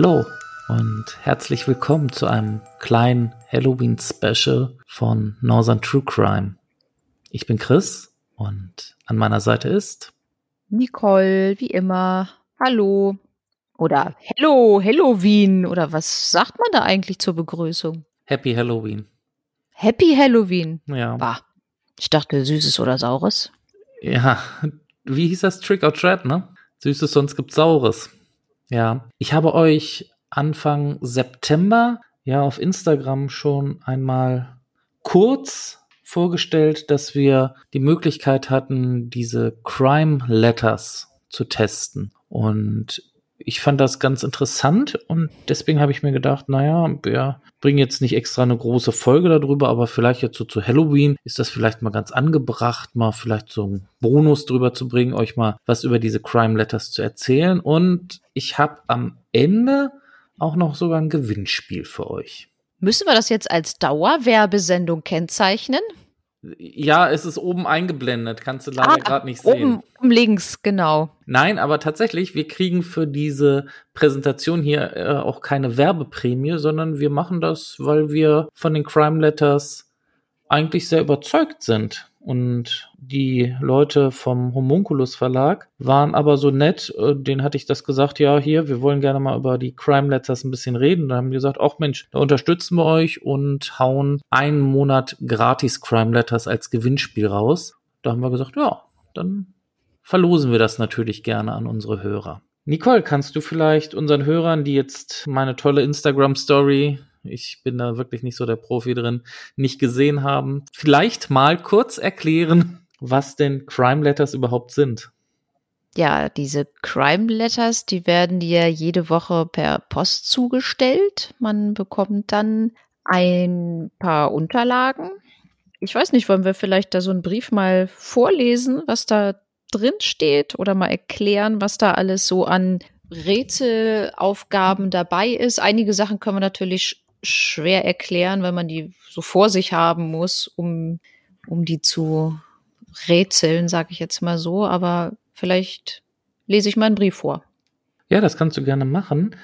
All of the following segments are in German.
Hallo und herzlich willkommen zu einem kleinen Halloween-Special von Northern True Crime. Ich bin Chris und an meiner Seite ist Nicole, wie immer. Hallo. Oder Hello, Halloween. Oder was sagt man da eigentlich zur Begrüßung? Happy Halloween. Happy Halloween. Ja. Bah. Ich dachte Süßes oder Saures. Ja, wie hieß das? Trick or Treat, ne? Süßes, sonst gibt's Saures. Ja, ich habe euch Anfang September ja auf Instagram schon einmal kurz vorgestellt, dass wir die Möglichkeit hatten, diese Crime Letters zu testen. Und ich fand das ganz interessant und deswegen habe ich mir gedacht, naja, wir bringen jetzt nicht extra eine große Folge darüber, aber vielleicht jetzt so zu Halloween ist das vielleicht mal ganz angebracht, mal vielleicht so einen Bonus drüber zu bringen, euch mal was über diese Crime Letters zu erzählen. Und ich habe am Ende auch noch sogar ein Gewinnspiel für euch. Müssen wir das jetzt als Dauerwerbesendung kennzeichnen? Ja, es ist oben eingeblendet, kannst du leider ah, gerade nicht sehen. Oben links, genau. Nein, aber tatsächlich, wir kriegen für diese Präsentation hier äh, auch keine Werbeprämie, sondern wir machen das, weil wir von den Crime Letters eigentlich sehr überzeugt sind. Und die Leute vom Homunculus Verlag waren aber so nett, äh, denen hatte ich das gesagt, ja, hier, wir wollen gerne mal über die Crime Letters ein bisschen reden. Da haben die gesagt, ach Mensch, da unterstützen wir euch und hauen einen Monat gratis Crime Letters als Gewinnspiel raus. Da haben wir gesagt, ja, dann verlosen wir das natürlich gerne an unsere Hörer. Nicole, kannst du vielleicht unseren Hörern, die jetzt meine tolle Instagram Story ich bin da wirklich nicht so der Profi drin, nicht gesehen haben. Vielleicht mal kurz erklären, was denn Crime Letters überhaupt sind. Ja, diese Crime Letters, die werden dir jede Woche per Post zugestellt. Man bekommt dann ein paar Unterlagen. Ich weiß nicht, wollen wir vielleicht da so einen Brief mal vorlesen, was da drin steht oder mal erklären, was da alles so an Rätselaufgaben dabei ist. Einige Sachen können wir natürlich schwer erklären, weil man die so vor sich haben muss, um, um die zu rätseln, sage ich jetzt mal so. Aber vielleicht lese ich mal einen Brief vor. Ja, das kannst du gerne machen.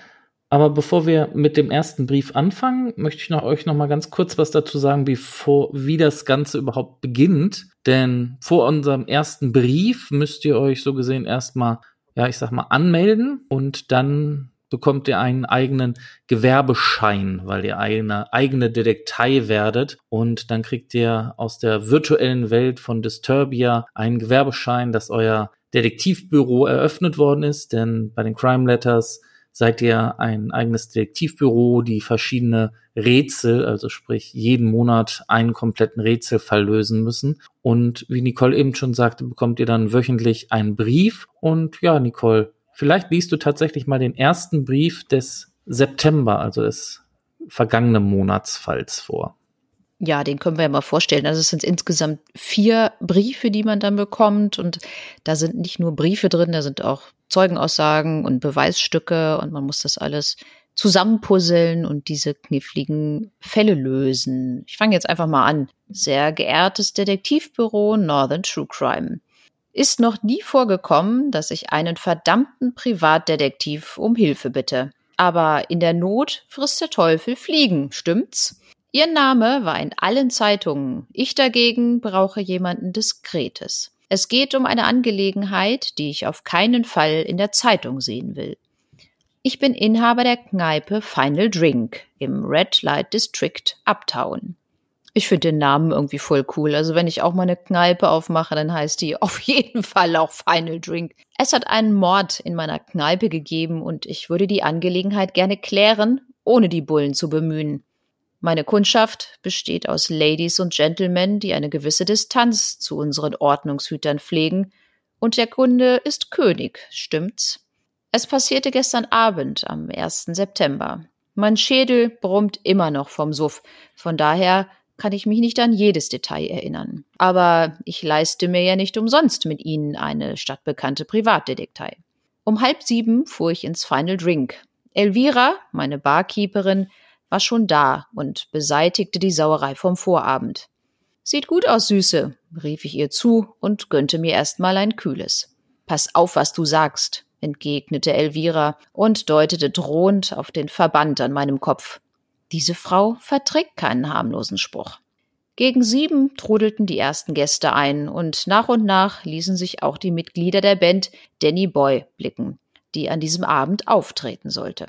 Aber bevor wir mit dem ersten Brief anfangen, möchte ich noch euch noch mal ganz kurz was dazu sagen, bevor, wie das Ganze überhaupt beginnt. Denn vor unserem ersten Brief müsst ihr euch so gesehen erstmal, ja, ich sag mal, anmelden und dann bekommt ihr einen eigenen Gewerbeschein, weil ihr eine eigene Detektei werdet und dann kriegt ihr aus der virtuellen Welt von Disturbia einen Gewerbeschein, dass euer Detektivbüro eröffnet worden ist, denn bei den Crime Letters seid ihr ein eigenes Detektivbüro, die verschiedene Rätsel, also sprich jeden Monat einen kompletten Rätselfall lösen müssen. Und wie Nicole eben schon sagte, bekommt ihr dann wöchentlich einen Brief. Und ja, Nicole, Vielleicht liest du tatsächlich mal den ersten Brief des September, also des vergangenen Monatsfalls vor. Ja, den können wir ja mal vorstellen. Also es sind insgesamt vier Briefe, die man dann bekommt. Und da sind nicht nur Briefe drin, da sind auch Zeugenaussagen und Beweisstücke und man muss das alles zusammenpuzzeln und diese kniffligen Fälle lösen. Ich fange jetzt einfach mal an. Sehr geehrtes Detektivbüro Northern True Crime. Ist noch nie vorgekommen, dass ich einen verdammten Privatdetektiv um Hilfe bitte. Aber in der Not frisst der Teufel Fliegen, stimmt's? Ihr Name war in allen Zeitungen. Ich dagegen brauche jemanden Diskretes. Es geht um eine Angelegenheit, die ich auf keinen Fall in der Zeitung sehen will. Ich bin Inhaber der Kneipe Final Drink im Red Light District Uptown. Ich finde den Namen irgendwie voll cool. Also wenn ich auch mal eine Kneipe aufmache, dann heißt die auf jeden Fall auch Final Drink. Es hat einen Mord in meiner Kneipe gegeben und ich würde die Angelegenheit gerne klären, ohne die Bullen zu bemühen. Meine Kundschaft besteht aus Ladies und Gentlemen, die eine gewisse Distanz zu unseren Ordnungshütern pflegen, und der Kunde ist König, stimmt's? Es passierte gestern Abend am 1. September. Mein Schädel brummt immer noch vom Suff, von daher kann ich mich nicht an jedes Detail erinnern. Aber ich leiste mir ja nicht umsonst mit Ihnen eine stadtbekannte Privatdetektei. Um halb sieben fuhr ich ins Final Drink. Elvira, meine Barkeeperin, war schon da und beseitigte die Sauerei vom Vorabend. Sieht gut aus, Süße, rief ich ihr zu und gönnte mir erstmal ein kühles. Pass auf, was du sagst. entgegnete Elvira und deutete drohend auf den Verband an meinem Kopf. Diese Frau verträgt keinen harmlosen Spruch. Gegen sieben trudelten die ersten Gäste ein und nach und nach ließen sich auch die Mitglieder der Band Danny Boy blicken, die an diesem Abend auftreten sollte.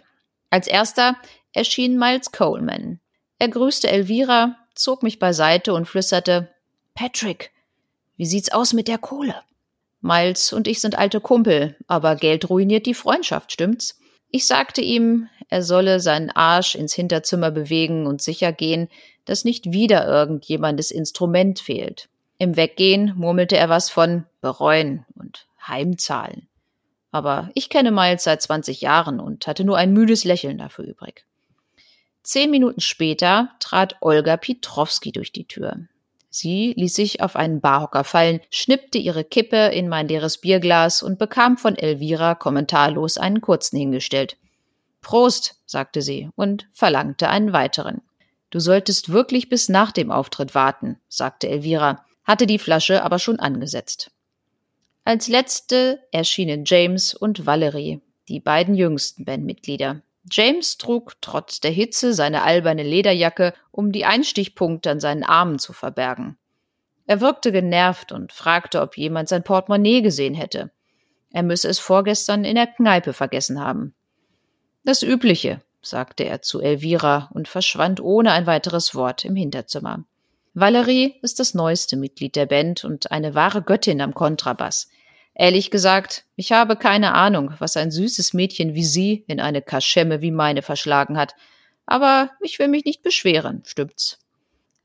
Als erster erschien Miles Coleman. Er grüßte Elvira, zog mich beiseite und flüsterte Patrick, wie sieht's aus mit der Kohle? Miles und ich sind alte Kumpel, aber Geld ruiniert die Freundschaft, stimmt's? Ich sagte ihm, er solle seinen Arsch ins Hinterzimmer bewegen und sicher gehen, dass nicht wieder irgendjemandes Instrument fehlt. Im Weggehen murmelte er was von bereuen und Heimzahlen. Aber ich kenne Miles seit 20 Jahren und hatte nur ein müdes Lächeln dafür übrig. Zehn Minuten später trat Olga Pietrowski durch die Tür. Sie ließ sich auf einen Barhocker fallen, schnippte ihre Kippe in mein leeres Bierglas und bekam von Elvira kommentarlos einen kurzen hingestellt. Prost, sagte sie und verlangte einen weiteren. Du solltest wirklich bis nach dem Auftritt warten, sagte Elvira, hatte die Flasche aber schon angesetzt. Als letzte erschienen James und Valerie, die beiden jüngsten Bandmitglieder. James trug trotz der Hitze seine alberne Lederjacke, um die Einstichpunkte an seinen Armen zu verbergen. Er wirkte genervt und fragte, ob jemand sein Portemonnaie gesehen hätte. Er müsse es vorgestern in der Kneipe vergessen haben. Das Übliche, sagte er zu Elvira und verschwand ohne ein weiteres Wort im Hinterzimmer. Valerie ist das neueste Mitglied der Band und eine wahre Göttin am Kontrabass. Ehrlich gesagt, ich habe keine Ahnung, was ein süßes Mädchen wie sie in eine Kaschemme wie meine verschlagen hat. Aber ich will mich nicht beschweren, stimmt's?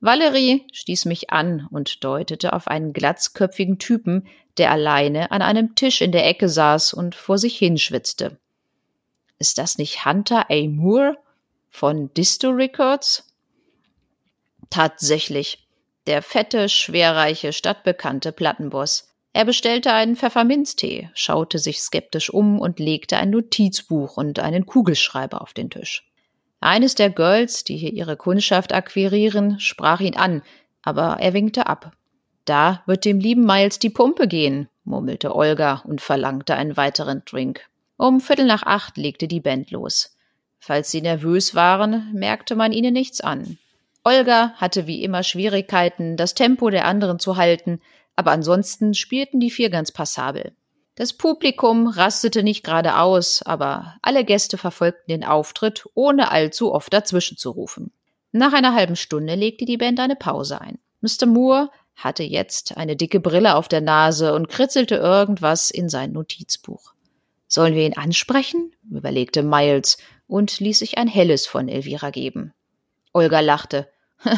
Valerie stieß mich an und deutete auf einen glatzköpfigen Typen, der alleine an einem Tisch in der Ecke saß und vor sich hinschwitzte. Ist das nicht Hunter A. Moore von Disto Records? Tatsächlich, der fette, schwerreiche, stadtbekannte Plattenboss. Er bestellte einen Pfefferminztee, schaute sich skeptisch um und legte ein Notizbuch und einen Kugelschreiber auf den Tisch. Eines der Girls, die hier ihre Kundschaft akquirieren, sprach ihn an, aber er winkte ab. Da wird dem lieben Miles die Pumpe gehen, murmelte Olga und verlangte einen weiteren Drink. Um Viertel nach acht legte die Band los. Falls sie nervös waren, merkte man ihnen nichts an. Olga hatte wie immer Schwierigkeiten, das Tempo der anderen zu halten, aber ansonsten spielten die vier ganz passabel. Das Publikum rastete nicht gerade aus, aber alle Gäste verfolgten den Auftritt, ohne allzu oft dazwischen zu rufen. Nach einer halben Stunde legte die Band eine Pause ein. Mr. Moore hatte jetzt eine dicke Brille auf der Nase und kritzelte irgendwas in sein Notizbuch. Sollen wir ihn ansprechen? überlegte Miles und ließ sich ein helles von Elvira geben. Olga lachte.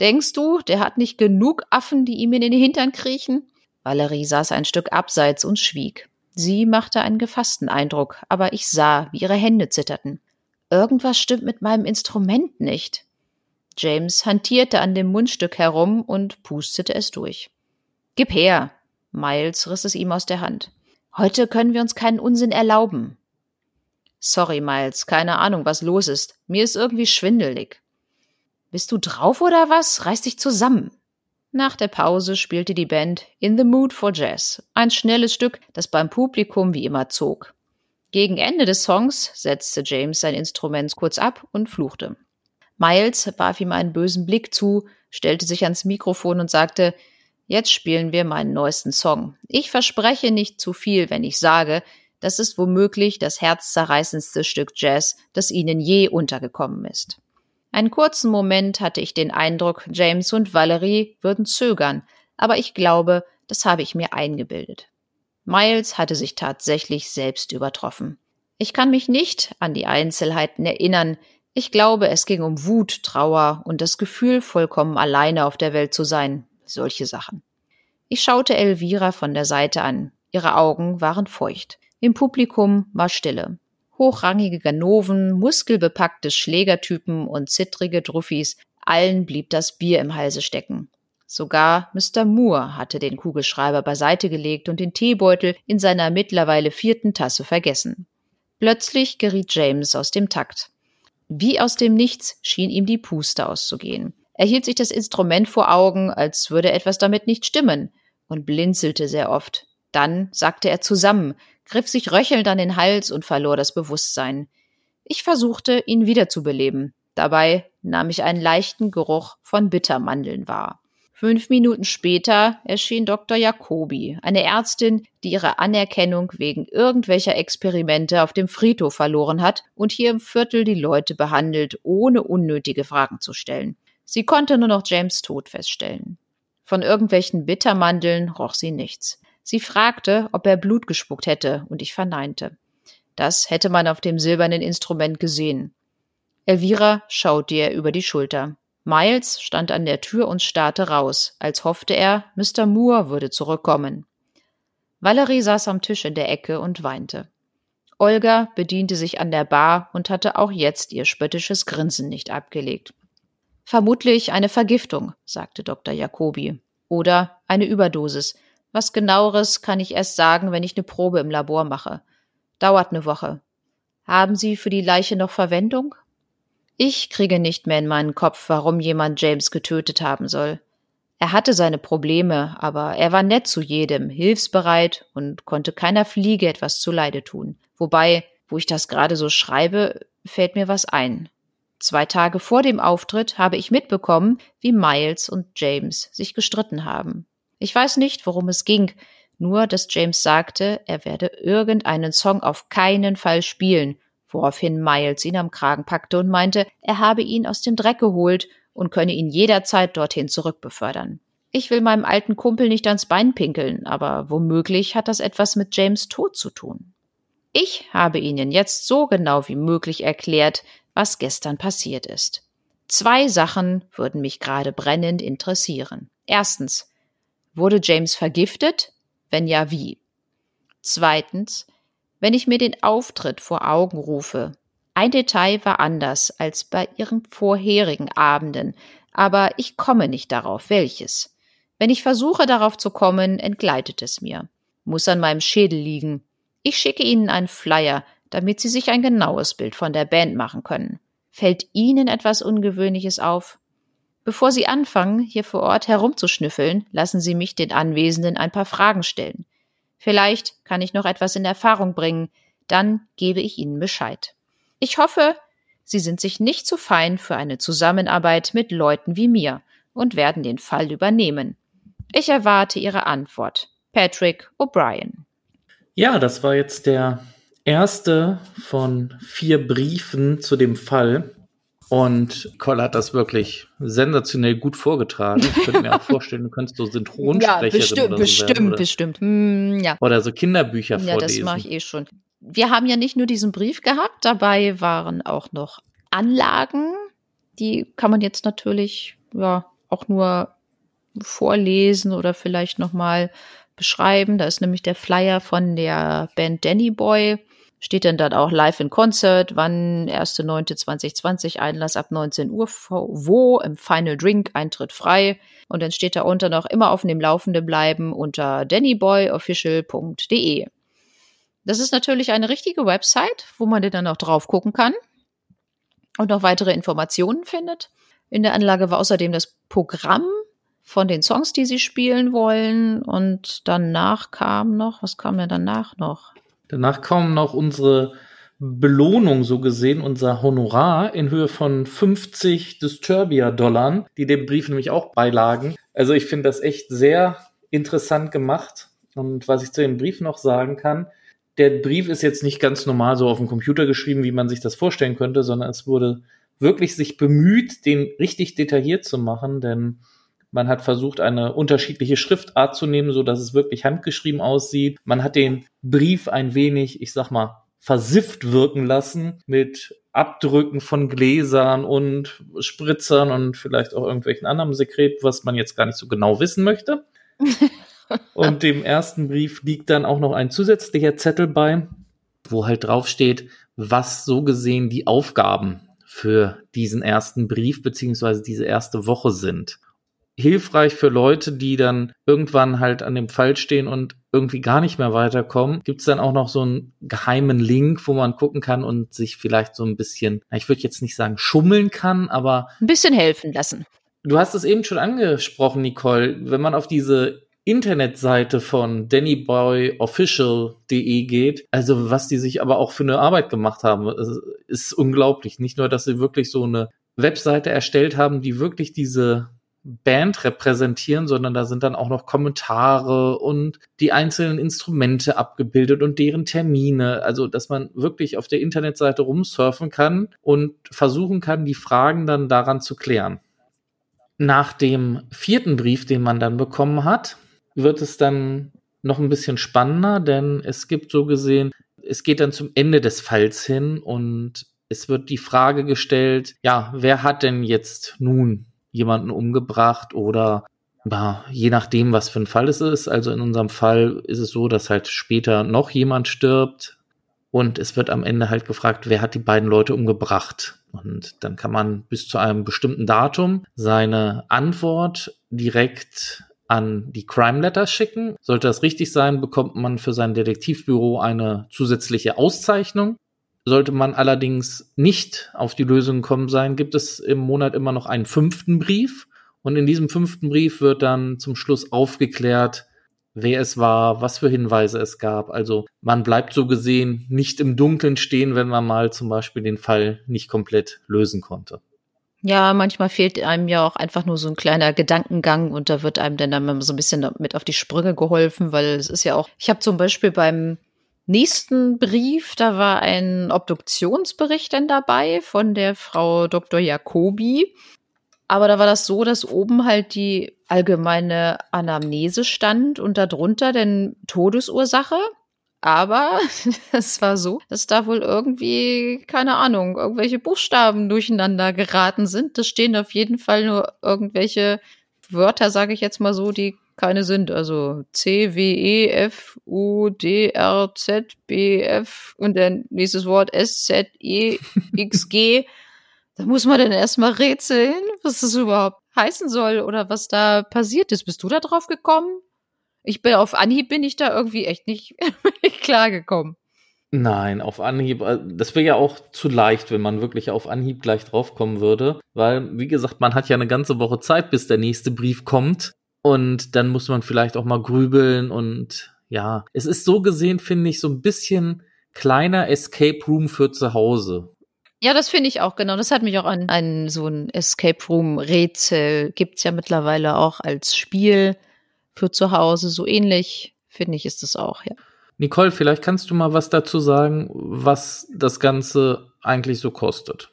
Denkst du, der hat nicht genug Affen, die ihm in den Hintern kriechen? Valerie saß ein Stück abseits und schwieg. Sie machte einen gefassten Eindruck, aber ich sah, wie ihre Hände zitterten. Irgendwas stimmt mit meinem Instrument nicht. James hantierte an dem Mundstück herum und pustete es durch. Gib her! Miles riss es ihm aus der Hand. Heute können wir uns keinen Unsinn erlauben. Sorry, Miles, keine Ahnung, was los ist. Mir ist irgendwie schwindelig. Bist du drauf oder was? Reiß dich zusammen. Nach der Pause spielte die Band In the Mood for Jazz, ein schnelles Stück, das beim Publikum wie immer zog. Gegen Ende des Songs setzte James sein Instrument kurz ab und fluchte. Miles warf ihm einen bösen Blick zu, stellte sich ans Mikrofon und sagte, Jetzt spielen wir meinen neuesten Song. Ich verspreche nicht zu viel, wenn ich sage, das ist womöglich das herzzerreißendste Stück Jazz, das Ihnen je untergekommen ist. Einen kurzen Moment hatte ich den Eindruck, James und Valerie würden zögern, aber ich glaube, das habe ich mir eingebildet. Miles hatte sich tatsächlich selbst übertroffen. Ich kann mich nicht an die Einzelheiten erinnern, ich glaube, es ging um Wut, Trauer und das Gefühl, vollkommen alleine auf der Welt zu sein, solche Sachen. Ich schaute Elvira von der Seite an. Ihre Augen waren feucht. Im Publikum war Stille. Hochrangige Ganoven, muskelbepackte Schlägertypen und zittrige Druffis, allen blieb das Bier im Halse stecken. Sogar Mr. Moore hatte den Kugelschreiber beiseite gelegt und den Teebeutel in seiner mittlerweile vierten Tasse vergessen. Plötzlich geriet James aus dem Takt. Wie aus dem Nichts schien ihm die Puste auszugehen. Er hielt sich das Instrument vor Augen, als würde etwas damit nicht stimmen, und blinzelte sehr oft. Dann sagte er zusammen, griff sich röchelnd an den Hals und verlor das Bewusstsein. Ich versuchte, ihn wiederzubeleben. Dabei nahm ich einen leichten Geruch von Bittermandeln wahr. Fünf Minuten später erschien Dr. Jacobi, eine Ärztin, die ihre Anerkennung wegen irgendwelcher Experimente auf dem Friedhof verloren hat und hier im Viertel die Leute behandelt, ohne unnötige Fragen zu stellen. Sie konnte nur noch James Tod feststellen. Von irgendwelchen Bittermandeln roch sie nichts. Sie fragte, ob er Blut gespuckt hätte, und ich verneinte. Das hätte man auf dem silbernen Instrument gesehen. Elvira schaute ihr über die Schulter. Miles stand an der Tür und starrte raus, als hoffte er, Mr. Moore würde zurückkommen. Valerie saß am Tisch in der Ecke und weinte. Olga bediente sich an der Bar und hatte auch jetzt ihr spöttisches Grinsen nicht abgelegt. Vermutlich eine Vergiftung, sagte Dr. Jacobi. Oder eine Überdosis. Was genaueres kann ich erst sagen, wenn ich eine Probe im Labor mache. Dauert eine Woche. Haben Sie für die Leiche noch Verwendung? Ich kriege nicht mehr in meinen Kopf, warum jemand James getötet haben soll. Er hatte seine Probleme, aber er war nett zu jedem, hilfsbereit und konnte keiner Fliege etwas zuleide tun. Wobei, wo ich das gerade so schreibe, fällt mir was ein. Zwei Tage vor dem Auftritt habe ich mitbekommen, wie Miles und James sich gestritten haben. Ich weiß nicht, worum es ging, nur dass James sagte, er werde irgendeinen Song auf keinen Fall spielen woraufhin Miles ihn am Kragen packte und meinte, er habe ihn aus dem Dreck geholt und könne ihn jederzeit dorthin zurückbefördern. Ich will meinem alten Kumpel nicht ans Bein pinkeln, aber womöglich hat das etwas mit James Tod zu tun. Ich habe Ihnen jetzt so genau wie möglich erklärt, was gestern passiert ist. Zwei Sachen würden mich gerade brennend interessieren. Erstens, wurde James vergiftet? Wenn ja, wie? Zweitens, wenn ich mir den Auftritt vor Augen rufe, ein Detail war anders als bei ihren vorherigen Abenden, aber ich komme nicht darauf, welches. Wenn ich versuche darauf zu kommen, entgleitet es mir. Muss an meinem Schädel liegen. Ich schicke Ihnen einen Flyer, damit Sie sich ein genaues Bild von der Band machen können. Fällt Ihnen etwas Ungewöhnliches auf? Bevor Sie anfangen, hier vor Ort herumzuschnüffeln, lassen Sie mich den Anwesenden ein paar Fragen stellen. Vielleicht kann ich noch etwas in Erfahrung bringen, dann gebe ich Ihnen Bescheid. Ich hoffe, Sie sind sich nicht zu fein für eine Zusammenarbeit mit Leuten wie mir und werden den Fall übernehmen. Ich erwarte Ihre Antwort. Patrick O'Brien. Ja, das war jetzt der erste von vier Briefen zu dem Fall. Und Cole hat das wirklich sensationell gut vorgetragen. Ich könnte mir auch vorstellen, du könntest so Synchronsprecherin ja, bestimmt, oder so bestimmt, werden, oder? bestimmt. Hm, ja. Oder so Kinderbücher ja, vorlesen. Ja, das mache ich eh schon. Wir haben ja nicht nur diesen Brief gehabt, dabei waren auch noch Anlagen. Die kann man jetzt natürlich ja auch nur vorlesen oder vielleicht noch mal beschreiben. Da ist nämlich der Flyer von der Band Danny Boy steht denn dann auch live in Concert, wann 1.9.2020 Einlass ab 19 Uhr, wo im Final Drink Eintritt frei und dann steht da unter noch immer auf dem Laufenden bleiben unter dannyboyofficial.de. Das ist natürlich eine richtige Website, wo man dann auch drauf gucken kann und noch weitere Informationen findet. In der Anlage war außerdem das Programm von den Songs, die sie spielen wollen und danach kam noch, was kam denn danach noch? Danach kommen noch unsere Belohnung so gesehen, unser Honorar in Höhe von 50 Disturbia-Dollar, die dem Brief nämlich auch beilagen. Also ich finde das echt sehr interessant gemacht. Und was ich zu dem Brief noch sagen kann, der Brief ist jetzt nicht ganz normal so auf dem Computer geschrieben, wie man sich das vorstellen könnte, sondern es wurde wirklich sich bemüht, den richtig detailliert zu machen, denn man hat versucht, eine unterschiedliche Schriftart zu nehmen, so dass es wirklich handgeschrieben aussieht. Man hat den Brief ein wenig, ich sag mal, versifft wirken lassen mit Abdrücken von Gläsern und Spritzern und vielleicht auch irgendwelchen anderen Sekret, was man jetzt gar nicht so genau wissen möchte. und dem ersten Brief liegt dann auch noch ein zusätzlicher Zettel bei, wo halt drauf steht, was so gesehen die Aufgaben für diesen ersten Brief beziehungsweise diese erste Woche sind hilfreich für Leute, die dann irgendwann halt an dem Fall stehen und irgendwie gar nicht mehr weiterkommen. Gibt es dann auch noch so einen geheimen Link, wo man gucken kann und sich vielleicht so ein bisschen, ich würde jetzt nicht sagen schummeln kann, aber ein bisschen helfen lassen. Du hast es eben schon angesprochen, Nicole. Wenn man auf diese Internetseite von dannyboyofficial.de geht, also was die sich aber auch für eine Arbeit gemacht haben, ist unglaublich. Nicht nur, dass sie wirklich so eine Webseite erstellt haben, die wirklich diese Band repräsentieren, sondern da sind dann auch noch Kommentare und die einzelnen Instrumente abgebildet und deren Termine. Also, dass man wirklich auf der Internetseite rumsurfen kann und versuchen kann, die Fragen dann daran zu klären. Nach dem vierten Brief, den man dann bekommen hat, wird es dann noch ein bisschen spannender, denn es gibt so gesehen, es geht dann zum Ende des Falls hin und es wird die Frage gestellt, ja, wer hat denn jetzt nun jemanden umgebracht oder ja, je nachdem, was für ein Fall es ist. Also in unserem Fall ist es so, dass halt später noch jemand stirbt und es wird am Ende halt gefragt, wer hat die beiden Leute umgebracht. Und dann kann man bis zu einem bestimmten Datum seine Antwort direkt an die Crime Letter schicken. Sollte das richtig sein, bekommt man für sein Detektivbüro eine zusätzliche Auszeichnung. Sollte man allerdings nicht auf die Lösung kommen sein, gibt es im Monat immer noch einen fünften Brief. Und in diesem fünften Brief wird dann zum Schluss aufgeklärt, wer es war, was für Hinweise es gab. Also man bleibt so gesehen nicht im Dunkeln stehen, wenn man mal zum Beispiel den Fall nicht komplett lösen konnte. Ja, manchmal fehlt einem ja auch einfach nur so ein kleiner Gedankengang und da wird einem dann, dann so ein bisschen mit auf die Sprünge geholfen, weil es ist ja auch, ich habe zum Beispiel beim nächsten Brief, da war ein Obduktionsbericht dann dabei von der Frau Dr. Jacobi. Aber da war das so, dass oben halt die allgemeine Anamnese stand und darunter denn Todesursache. Aber es war so, dass da wohl irgendwie, keine Ahnung, irgendwelche Buchstaben durcheinander geraten sind. Das stehen auf jeden Fall nur irgendwelche Wörter, sage ich jetzt mal so, die keine sind. Also C, W, E, F, U, D, R, Z, B, F und dann nächstes Wort S, Z, E, X, G. da muss man dann erstmal rätseln, was das überhaupt heißen soll oder was da passiert ist. Bist du da drauf gekommen? Ich bin auf Anhieb bin ich da irgendwie echt nicht, klargekommen. Nein, auf Anhieb, äh, das wäre ja auch zu leicht, wenn man wirklich auf Anhieb gleich draufkommen würde, weil, wie gesagt, man hat ja eine ganze Woche Zeit, bis der nächste Brief kommt und dann muss man vielleicht auch mal grübeln und ja, es ist so gesehen, finde ich, so ein bisschen kleiner Escape Room für zu Hause. Ja, das finde ich auch, genau. Das hat mich auch an, an so ein Escape Room Rätsel gibt's ja mittlerweile auch als Spiel für zu Hause. So ähnlich, finde ich, ist es auch, ja. Nicole, vielleicht kannst du mal was dazu sagen, was das Ganze eigentlich so kostet.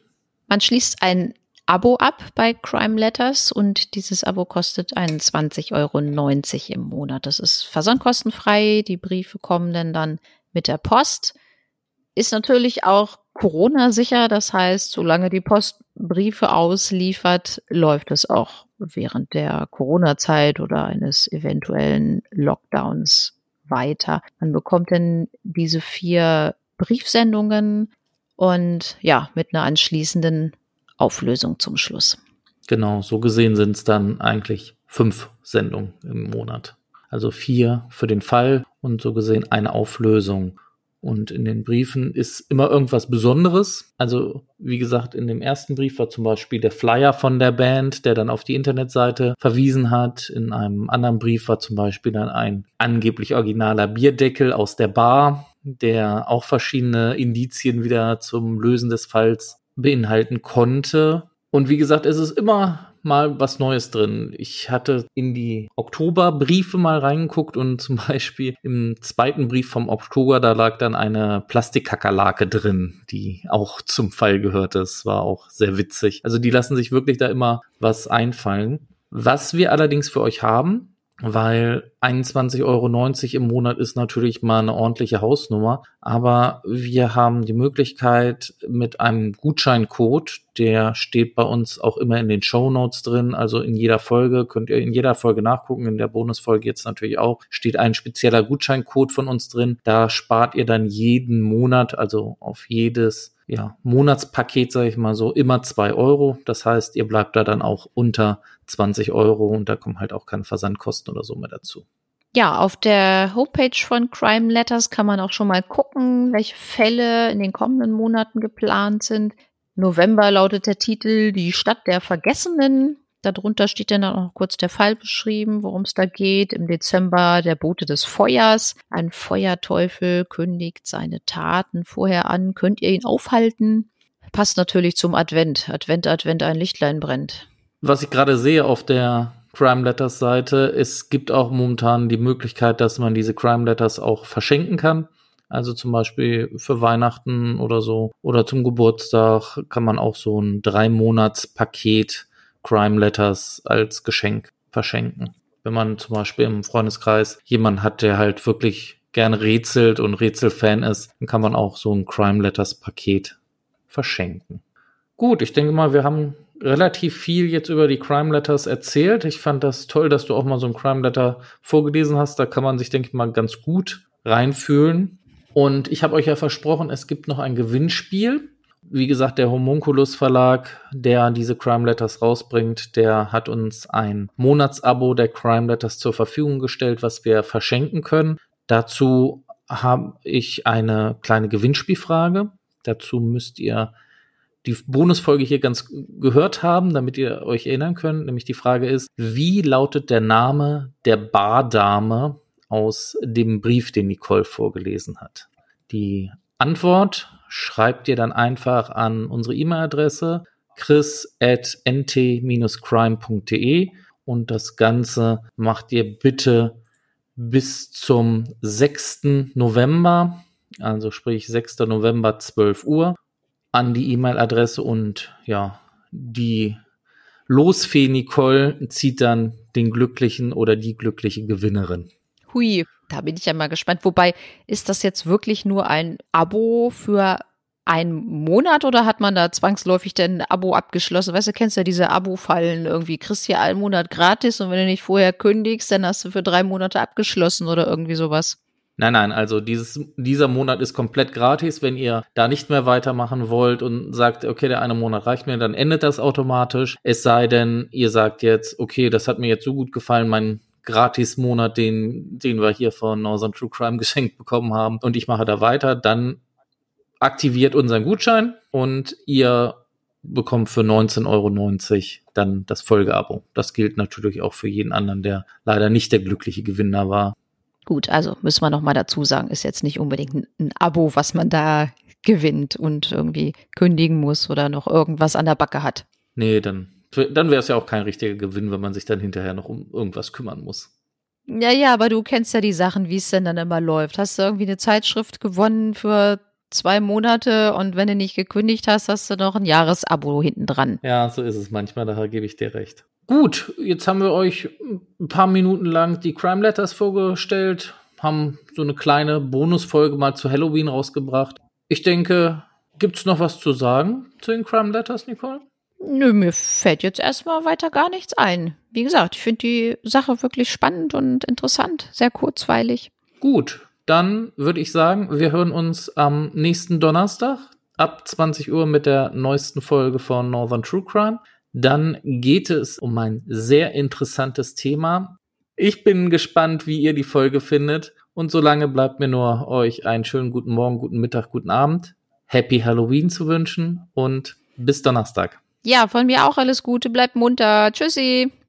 Man schließt ein Abo ab bei Crime Letters und dieses Abo kostet 21,90 Euro im Monat. Das ist versandkostenfrei. Die Briefe kommen dann dann mit der Post. Ist natürlich auch Corona-sicher. Das heißt, solange die Post Briefe ausliefert, läuft es auch während der Corona-Zeit oder eines eventuellen Lockdowns weiter. Man bekommt dann diese vier Briefsendungen und ja, mit einer anschließenden Auflösung zum Schluss. Genau, so gesehen sind es dann eigentlich fünf Sendungen im Monat. Also vier für den Fall und so gesehen eine Auflösung. Und in den Briefen ist immer irgendwas Besonderes. Also, wie gesagt, in dem ersten Brief war zum Beispiel der Flyer von der Band, der dann auf die Internetseite verwiesen hat. In einem anderen Brief war zum Beispiel dann ein angeblich originaler Bierdeckel aus der Bar, der auch verschiedene Indizien wieder zum Lösen des Falls beinhalten konnte. Und wie gesagt, es ist immer mal was Neues drin. Ich hatte in die Oktoberbriefe mal reingeguckt und zum Beispiel im zweiten Brief vom Oktober, da lag dann eine Plastikkakerlake drin, die auch zum Fall gehörte. Das war auch sehr witzig. Also die lassen sich wirklich da immer was einfallen. Was wir allerdings für euch haben, weil 21,90 Euro im Monat ist natürlich mal eine ordentliche Hausnummer. Aber wir haben die Möglichkeit mit einem Gutscheincode, der steht bei uns auch immer in den Show Notes drin. Also in jeder Folge könnt ihr in jeder Folge nachgucken. In der Bonusfolge jetzt natürlich auch steht ein spezieller Gutscheincode von uns drin. Da spart ihr dann jeden Monat, also auf jedes ja, Monatspaket, sage ich mal so, immer zwei Euro. Das heißt, ihr bleibt da dann auch unter 20 Euro und da kommen halt auch keine Versandkosten oder so mehr dazu. Ja, auf der Homepage von Crime Letters kann man auch schon mal gucken, welche Fälle in den kommenden Monaten geplant sind. November lautet der Titel Die Stadt der Vergessenen. Darunter steht dann auch kurz der Fall beschrieben, worum es da geht. Im Dezember der Bote des Feuers. Ein Feuerteufel kündigt seine Taten vorher an. Könnt ihr ihn aufhalten? Passt natürlich zum Advent. Advent, Advent, ein Lichtlein brennt. Was ich gerade sehe auf der Crime Letters Seite, es gibt auch momentan die Möglichkeit, dass man diese Crime Letters auch verschenken kann. Also zum Beispiel für Weihnachten oder so oder zum Geburtstag kann man auch so ein drei Monats Paket Crime Letters als Geschenk verschenken. Wenn man zum Beispiel im Freundeskreis jemanden hat, der halt wirklich gerne rätselt und Rätselfan ist, dann kann man auch so ein Crime Letters Paket verschenken. Gut, ich denke mal, wir haben relativ viel jetzt über die Crime Letters erzählt. Ich fand das toll, dass du auch mal so ein Crime Letter vorgelesen hast. Da kann man sich, denke ich mal, ganz gut reinfühlen. Und ich habe euch ja versprochen, es gibt noch ein Gewinnspiel. Wie gesagt, der Homunculus Verlag, der diese Crime Letters rausbringt, der hat uns ein Monatsabo der Crime Letters zur Verfügung gestellt, was wir verschenken können. Dazu habe ich eine kleine Gewinnspielfrage. Dazu müsst ihr die Bonusfolge hier ganz gehört haben, damit ihr euch erinnern könnt. Nämlich die Frage ist, wie lautet der Name der Bardame aus dem Brief, den Nicole vorgelesen hat? Die Antwort schreibt ihr dann einfach an unsere E-Mail-Adresse chris at nt-crime.de und das Ganze macht ihr bitte bis zum 6. November, also sprich 6. November 12 Uhr an die E-Mail-Adresse und ja, die Losfee Nicole zieht dann den glücklichen oder die glückliche Gewinnerin. Hui, da bin ich ja mal gespannt. Wobei, ist das jetzt wirklich nur ein Abo für einen Monat oder hat man da zwangsläufig denn ein Abo abgeschlossen? Weißt du, kennst ja diese Abo-Fallen irgendwie. Kriegst hier einen Monat gratis und wenn du nicht vorher kündigst, dann hast du für drei Monate abgeschlossen oder irgendwie sowas. Nein, nein, also dieses, dieser Monat ist komplett gratis. Wenn ihr da nicht mehr weitermachen wollt und sagt, okay, der eine Monat reicht mir, dann endet das automatisch. Es sei denn, ihr sagt jetzt, okay, das hat mir jetzt so gut gefallen, mein Gratis-Monat, den, den wir hier von Northern True Crime geschenkt bekommen haben und ich mache da weiter, dann aktiviert unseren Gutschein und ihr bekommt für 19,90 Euro dann das Folgeabo. Das gilt natürlich auch für jeden anderen, der leider nicht der glückliche Gewinner war. Gut, also müssen wir nochmal dazu sagen, ist jetzt nicht unbedingt ein, ein Abo, was man da gewinnt und irgendwie kündigen muss oder noch irgendwas an der Backe hat. Nee, dann dann wäre es ja auch kein richtiger Gewinn, wenn man sich dann hinterher noch um irgendwas kümmern muss. Ja, ja, aber du kennst ja die Sachen, wie es denn dann immer läuft. Hast du irgendwie eine Zeitschrift gewonnen für zwei Monate und wenn du nicht gekündigt hast, hast du noch ein Jahresabo hinten dran. Ja, so ist es manchmal, daher gebe ich dir recht. Gut, jetzt haben wir euch ein paar Minuten lang die Crime Letters vorgestellt, haben so eine kleine Bonusfolge mal zu Halloween rausgebracht. Ich denke, gibt es noch was zu sagen zu den Crime Letters, Nicole? Nö, mir fällt jetzt erstmal weiter gar nichts ein. Wie gesagt, ich finde die Sache wirklich spannend und interessant, sehr kurzweilig. Gut, dann würde ich sagen, wir hören uns am nächsten Donnerstag ab 20 Uhr mit der neuesten Folge von Northern True Crime. Dann geht es um ein sehr interessantes Thema. Ich bin gespannt, wie ihr die Folge findet. Und solange bleibt mir nur euch einen schönen guten Morgen, guten Mittag, guten Abend, Happy Halloween zu wünschen und bis Donnerstag. Ja, von mir auch alles Gute. Bleibt munter. Tschüssi.